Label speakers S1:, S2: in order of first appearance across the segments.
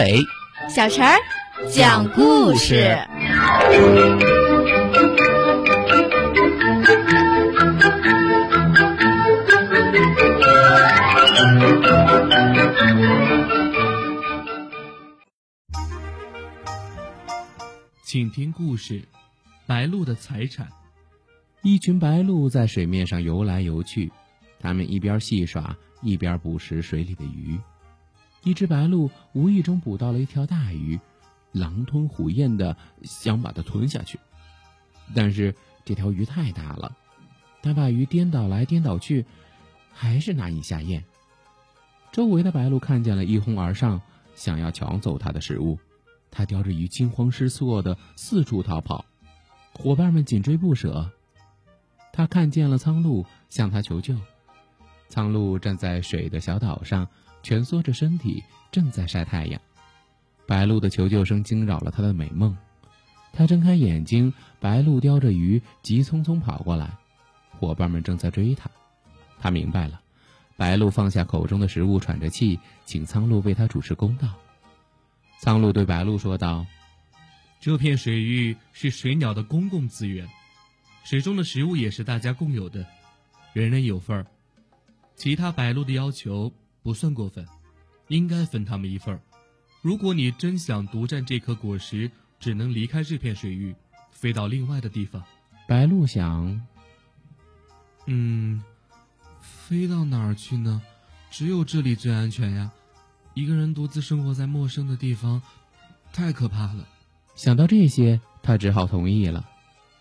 S1: 阿伟，
S2: 小陈儿讲故事。
S3: 请听故事：白鹭的财产。
S1: 一群白鹭在水面上游来游去，它们一边戏耍，一边捕食水里的鱼。一只白鹭无意中捕到了一条大鱼，狼吞虎咽的想把它吞下去，但是这条鱼太大了，它把鱼颠倒来颠倒去，还是难以下咽。周围的白鹭看见了，一哄而上，想要抢走它的食物。它叼着鱼，惊慌失措的四处逃跑，伙伴们紧追不舍。他看见了苍鹭，向他求救。苍鹭站在水的小岛上，蜷缩着身体，正在晒太阳。白鹭的求救声惊扰了他的美梦。他睁开眼睛，白鹭叼着鱼，急匆匆跑过来。伙伴们正在追他。他明白了，白鹭放下口中的食物，喘着气，请苍鹭为他主持公道。苍鹭对白鹭说道：“
S3: 这片水域是水鸟的公共资源，水中的食物也是大家共有的，人人有份儿。其他白鹭的要求不算过分，应该分他们一份儿。如果你真想独占这颗果实，只能离开这片水域，飞到另外的地方。”
S1: 白鹭想：“
S3: 嗯，飞到哪儿去呢？只有这里最安全呀。”一个人独自生活在陌生的地方，太可怕了。
S1: 想到这些，他只好同意了。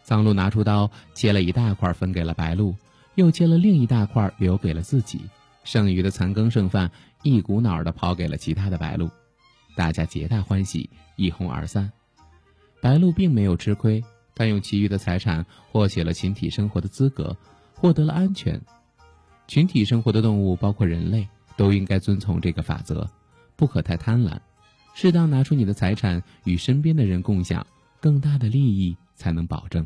S1: 苍鹭拿出刀，切了一大块分给了白鹭，又切了另一大块留给了自己。剩余的残羹剩饭，一股脑的抛给了其他的白鹭。大家皆大欢喜，一哄而散。白鹭并没有吃亏，他用其余的财产获取了群体生活的资格，获得了安全。群体生活的动物，包括人类，都应该遵从这个法则。不可太贪婪，适当拿出你的财产与身边的人共享，更大的利益才能保证。